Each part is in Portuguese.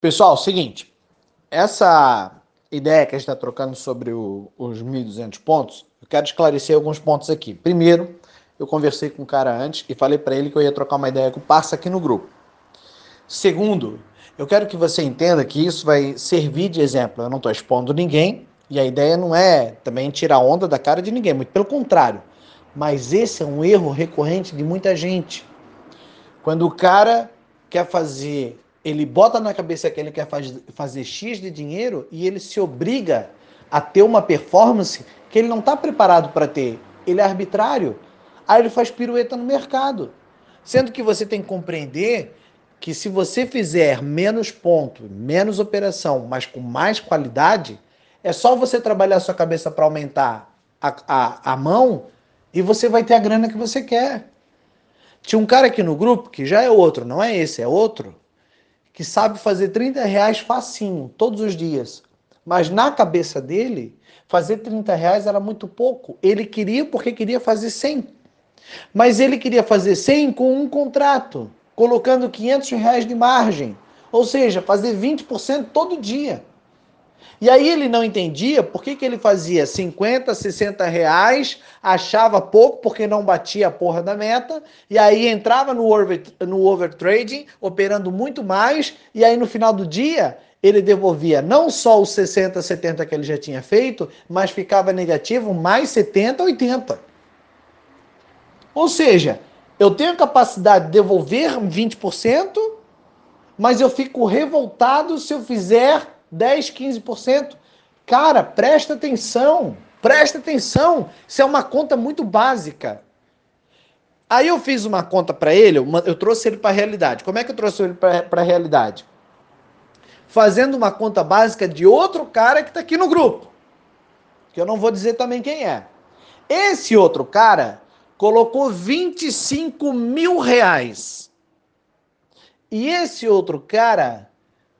Pessoal, seguinte, essa ideia que a gente está trocando sobre o, os 1.200 pontos, eu quero esclarecer alguns pontos aqui. Primeiro, eu conversei com o cara antes e falei para ele que eu ia trocar uma ideia com o Parça aqui no grupo. Segundo, eu quero que você entenda que isso vai servir de exemplo. Eu não estou expondo ninguém e a ideia não é também tirar onda da cara de ninguém, muito pelo contrário. Mas esse é um erro recorrente de muita gente. Quando o cara quer fazer ele bota na cabeça que ele quer faz, fazer X de dinheiro e ele se obriga a ter uma performance que ele não está preparado para ter. Ele é arbitrário. Aí ele faz pirueta no mercado. Sendo que você tem que compreender que se você fizer menos ponto, menos operação, mas com mais qualidade, é só você trabalhar sua cabeça para aumentar a, a, a mão e você vai ter a grana que você quer. Tinha um cara aqui no grupo, que já é outro, não é esse, é outro, que sabe fazer 30 reais facinho, todos os dias. Mas na cabeça dele, fazer 30 reais era muito pouco. Ele queria porque queria fazer 100. Mas ele queria fazer 100 com um contrato, colocando 500 reais de margem. Ou seja, fazer 20% todo dia. E aí ele não entendia por que, que ele fazia 50, 60 reais, achava pouco porque não batia a porra da meta, e aí entrava no, over, no overtrading, operando muito mais, e aí no final do dia ele devolvia não só os 60, 70 que ele já tinha feito, mas ficava negativo mais 70, 80. Ou seja, eu tenho capacidade de devolver 20%, mas eu fico revoltado se eu fizer 10, 15%. Cara, presta atenção, presta atenção. Isso é uma conta muito básica. Aí eu fiz uma conta para ele, eu trouxe ele para a realidade. Como é que eu trouxe ele para a realidade? Fazendo uma conta básica de outro cara que está aqui no grupo. Que eu não vou dizer também quem é. Esse outro cara colocou 25 mil reais. E esse outro cara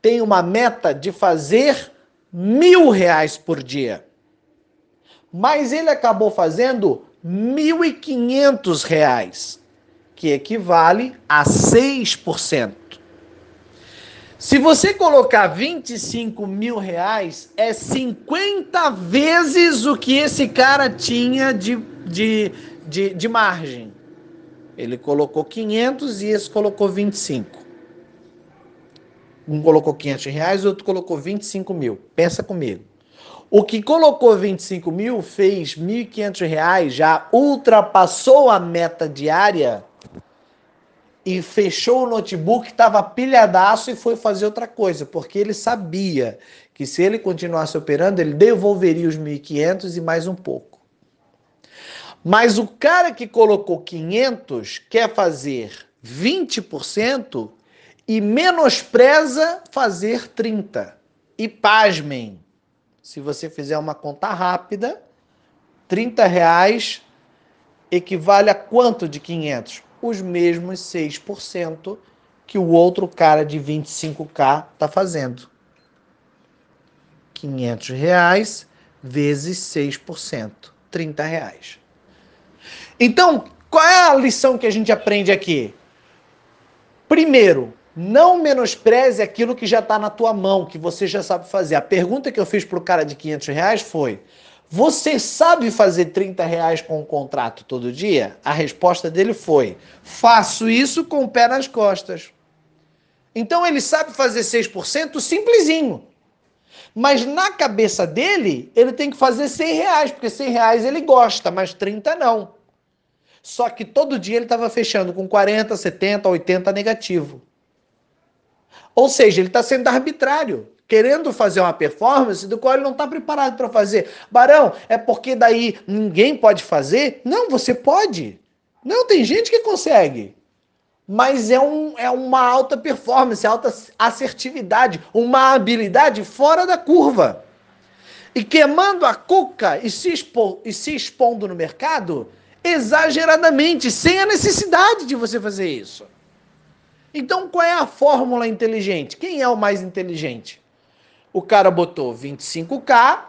tem uma meta de fazer mil reais por dia. Mas ele acabou fazendo mil e quinhentos reais, que equivale a 6%. Se você colocar 25 mil reais, é 50 vezes o que esse cara tinha de, de, de, de margem. Ele colocou 500 e esse colocou 25. Um colocou 500 reais, outro colocou 25 mil. Pensa comigo. O que colocou 25 mil fez 1.500 reais, já ultrapassou a meta diária e fechou o notebook, estava pilhadaço e foi fazer outra coisa, porque ele sabia que se ele continuasse operando, ele devolveria os 1.500 e mais um pouco. Mas o cara que colocou 500 quer fazer 20%, e menospreza fazer 30. E pasmem, se você fizer uma conta rápida, 30 reais equivale a quanto de 500? Os mesmos 6% que o outro cara de 25k está fazendo. 500 reais vezes 6%, 30 reais. Então, qual é a lição que a gente aprende aqui? Primeiro, não menospreze aquilo que já está na tua mão, que você já sabe fazer. A pergunta que eu fiz para o cara de 500 reais foi: Você sabe fazer 30 reais com um contrato todo dia? A resposta dele foi: Faço isso com o pé nas costas. Então ele sabe fazer 6% simplesinho. Mas na cabeça dele, ele tem que fazer 100 reais, porque 100 reais ele gosta, mas 30 não. Só que todo dia ele estava fechando com 40, 70, 80 negativo. Ou seja, ele está sendo arbitrário, querendo fazer uma performance do qual ele não está preparado para fazer. Barão, é porque daí ninguém pode fazer? Não, você pode. Não, tem gente que consegue. Mas é, um, é uma alta performance, alta assertividade, uma habilidade fora da curva. E queimando a cuca e se, expo, e se expondo no mercado exageradamente, sem a necessidade de você fazer isso. Então, qual é a fórmula inteligente? Quem é o mais inteligente? O cara botou 25k,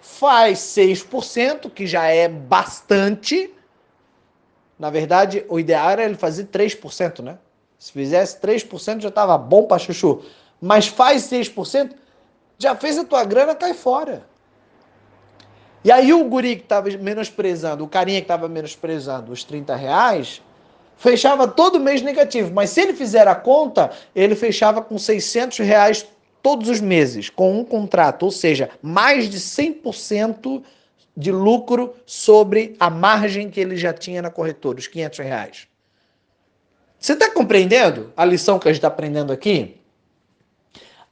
faz 6%, que já é bastante. Na verdade, o ideal era ele fazer 3%, né? Se fizesse 3% já estava bom para chuchu. mas faz 6%, já fez a tua grana, cai fora. E aí o guri que estava menosprezando, o carinha que estava menosprezando os 30 reais, fechava todo mês negativo. Mas se ele fizer a conta, ele fechava com 600 reais todos os meses, com um contrato. Ou seja, mais de 100% de lucro sobre a margem que ele já tinha na corretora, os 500 reais. Você está compreendendo a lição que a gente está aprendendo aqui?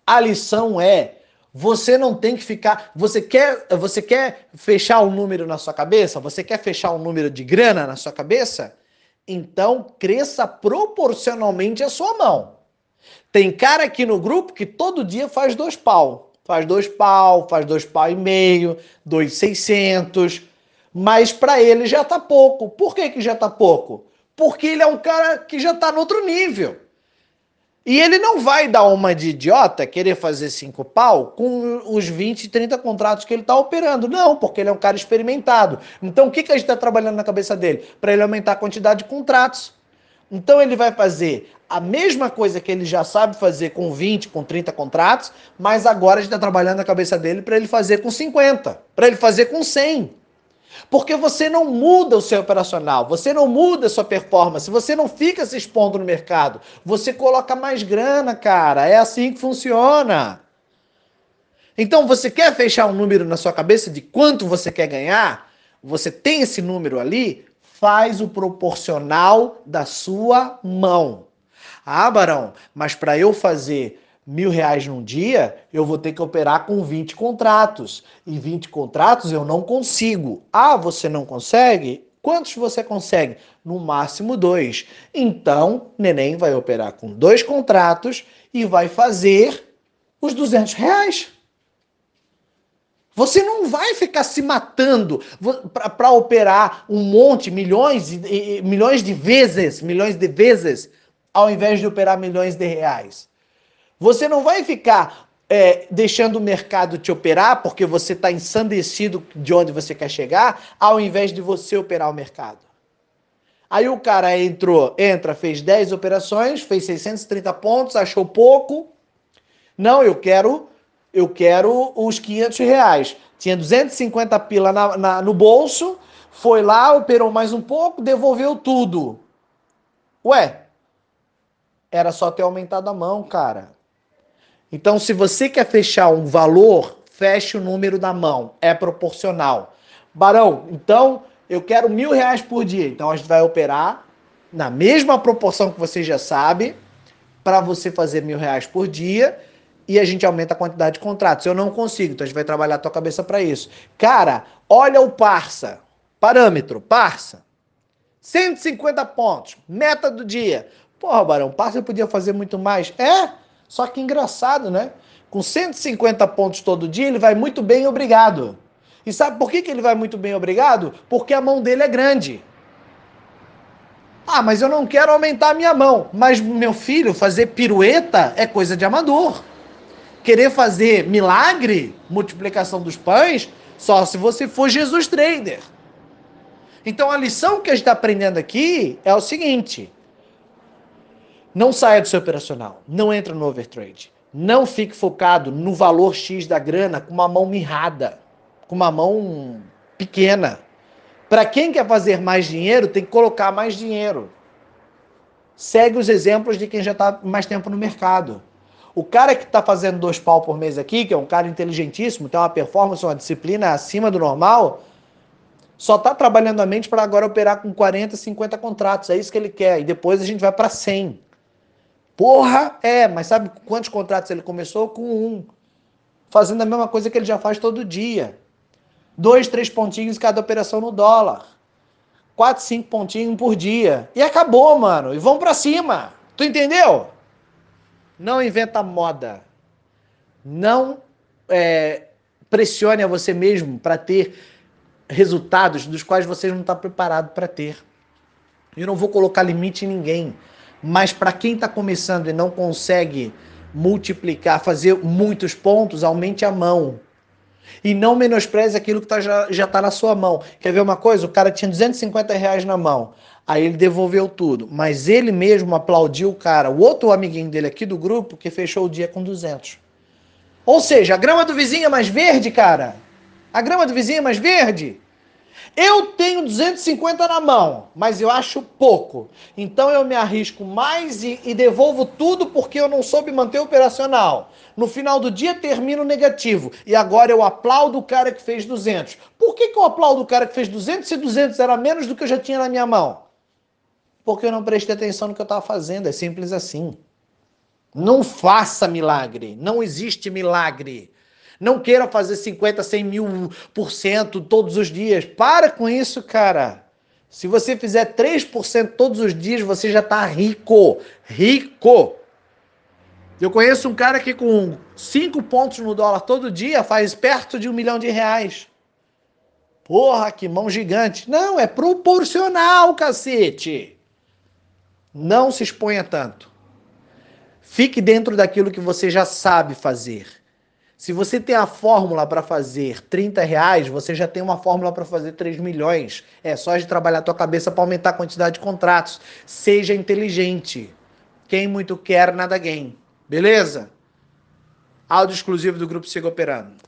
A lição é você não tem que ficar. Você quer, você quer fechar um número na sua cabeça? Você quer fechar um número de grana na sua cabeça? Então cresça proporcionalmente a sua mão. Tem cara aqui no grupo que todo dia faz dois pau. Faz dois pau, faz dois pau e meio, dois seiscentos. Mas para ele já tá pouco. Por que, que já tá pouco? Porque ele é um cara que já tá no outro nível. E ele não vai dar uma de idiota, querer fazer cinco pau com os 20, 30 contratos que ele está operando. Não, porque ele é um cara experimentado. Então o que, que a gente está trabalhando na cabeça dele? Para ele aumentar a quantidade de contratos. Então ele vai fazer a mesma coisa que ele já sabe fazer com 20, com 30 contratos, mas agora a gente está trabalhando na cabeça dele para ele fazer com 50, para ele fazer com 100. Porque você não muda o seu operacional, você não muda a sua performance, você não fica se expondo no mercado. Você coloca mais grana, cara. É assim que funciona. Então, você quer fechar um número na sua cabeça de quanto você quer ganhar? Você tem esse número ali? Faz o proporcional da sua mão. Ah, Barão, mas para eu fazer mil reais num dia, eu vou ter que operar com 20 contratos. E 20 contratos eu não consigo. Ah, você não consegue? Quantos você consegue? No máximo dois. Então, neném vai operar com dois contratos e vai fazer os 200 reais. Você não vai ficar se matando para operar um monte, milhões, milhões de vezes, milhões de vezes, ao invés de operar milhões de reais. Você não vai ficar é, deixando o mercado te operar porque você está ensandecido de onde você quer chegar, ao invés de você operar o mercado. Aí o cara entrou, entra, fez 10 operações, fez 630 pontos, achou pouco. Não, eu quero, eu quero os 500 reais. Tinha 250 pila na, na, no bolso, foi lá, operou mais um pouco, devolveu tudo. Ué, era só ter aumentado a mão, cara. Então, se você quer fechar um valor, feche o número da mão. É proporcional. Barão, então eu quero mil reais por dia. Então a gente vai operar na mesma proporção que você já sabe, para você fazer mil reais por dia e a gente aumenta a quantidade de contratos. Eu não consigo, então a gente vai trabalhar a tua cabeça para isso. Cara, olha o Parça. Parâmetro, Parça. 150 pontos, meta do dia. Porra, Barão, Parça podia fazer muito mais. É? Só que engraçado, né? Com 150 pontos todo dia, ele vai muito bem, obrigado. E sabe por que, que ele vai muito bem, obrigado? Porque a mão dele é grande. Ah, mas eu não quero aumentar a minha mão. Mas, meu filho, fazer pirueta é coisa de amador. Querer fazer milagre, multiplicação dos pães, só se você for Jesus Trader. Então a lição que a gente está aprendendo aqui é o seguinte: não saia do seu operacional. Não entra no overtrade. Não fique focado no valor X da grana com uma mão mirrada, com uma mão pequena. Para quem quer fazer mais dinheiro, tem que colocar mais dinheiro. Segue os exemplos de quem já está mais tempo no mercado. O cara que está fazendo dois pau por mês aqui, que é um cara inteligentíssimo, tem uma performance, uma disciplina acima do normal, só está trabalhando a mente para agora operar com 40, 50 contratos. É isso que ele quer. E depois a gente vai para 100. Porra, é, mas sabe quantos contratos ele começou? Com um. Fazendo a mesma coisa que ele já faz todo dia. Dois, três pontinhos cada operação no dólar. Quatro, cinco pontinhos por dia. E acabou, mano. E vamos para cima. Tu entendeu? Não inventa moda. Não é, pressione a você mesmo para ter resultados dos quais você não está preparado para ter. Eu não vou colocar limite em ninguém. Mas para quem está começando e não consegue multiplicar, fazer muitos pontos, aumente a mão. E não menospreze aquilo que tá, já, já tá na sua mão. Quer ver uma coisa? O cara tinha 250 reais na mão. Aí ele devolveu tudo. Mas ele mesmo aplaudiu o cara, o outro amiguinho dele aqui do grupo, que fechou o dia com 200. Ou seja, a grama do vizinho é mais verde, cara. A grama do vizinho é mais verde. Eu tenho 250 na mão, mas eu acho pouco. Então eu me arrisco mais e, e, devolvo tudo porque eu não soube manter operacional. No final do dia termino negativo. E agora eu aplaudo o cara que fez 200. Por que, que eu aplaudo o cara que fez 200 se 200 era menos do que eu já tinha na minha mão? Porque eu não prestei atenção no que eu estava fazendo. É simples assim. Não faça milagre. Não existe milagre. Não queira fazer 50, 100 mil por cento todos os dias. Para com isso, cara. Se você fizer 3% todos os dias, você já está rico. Rico. Eu conheço um cara que com 5 pontos no dólar todo dia faz perto de um milhão de reais. Porra, que mão gigante. Não, é proporcional, cacete. Não se exponha tanto. Fique dentro daquilo que você já sabe fazer. Se você tem a fórmula para fazer 30 reais, você já tem uma fórmula para fazer 3 milhões. É só de trabalhar a tua cabeça para aumentar a quantidade de contratos. Seja inteligente. Quem muito quer, nada ganha. Beleza? Áudio exclusivo do Grupo Siga Operando.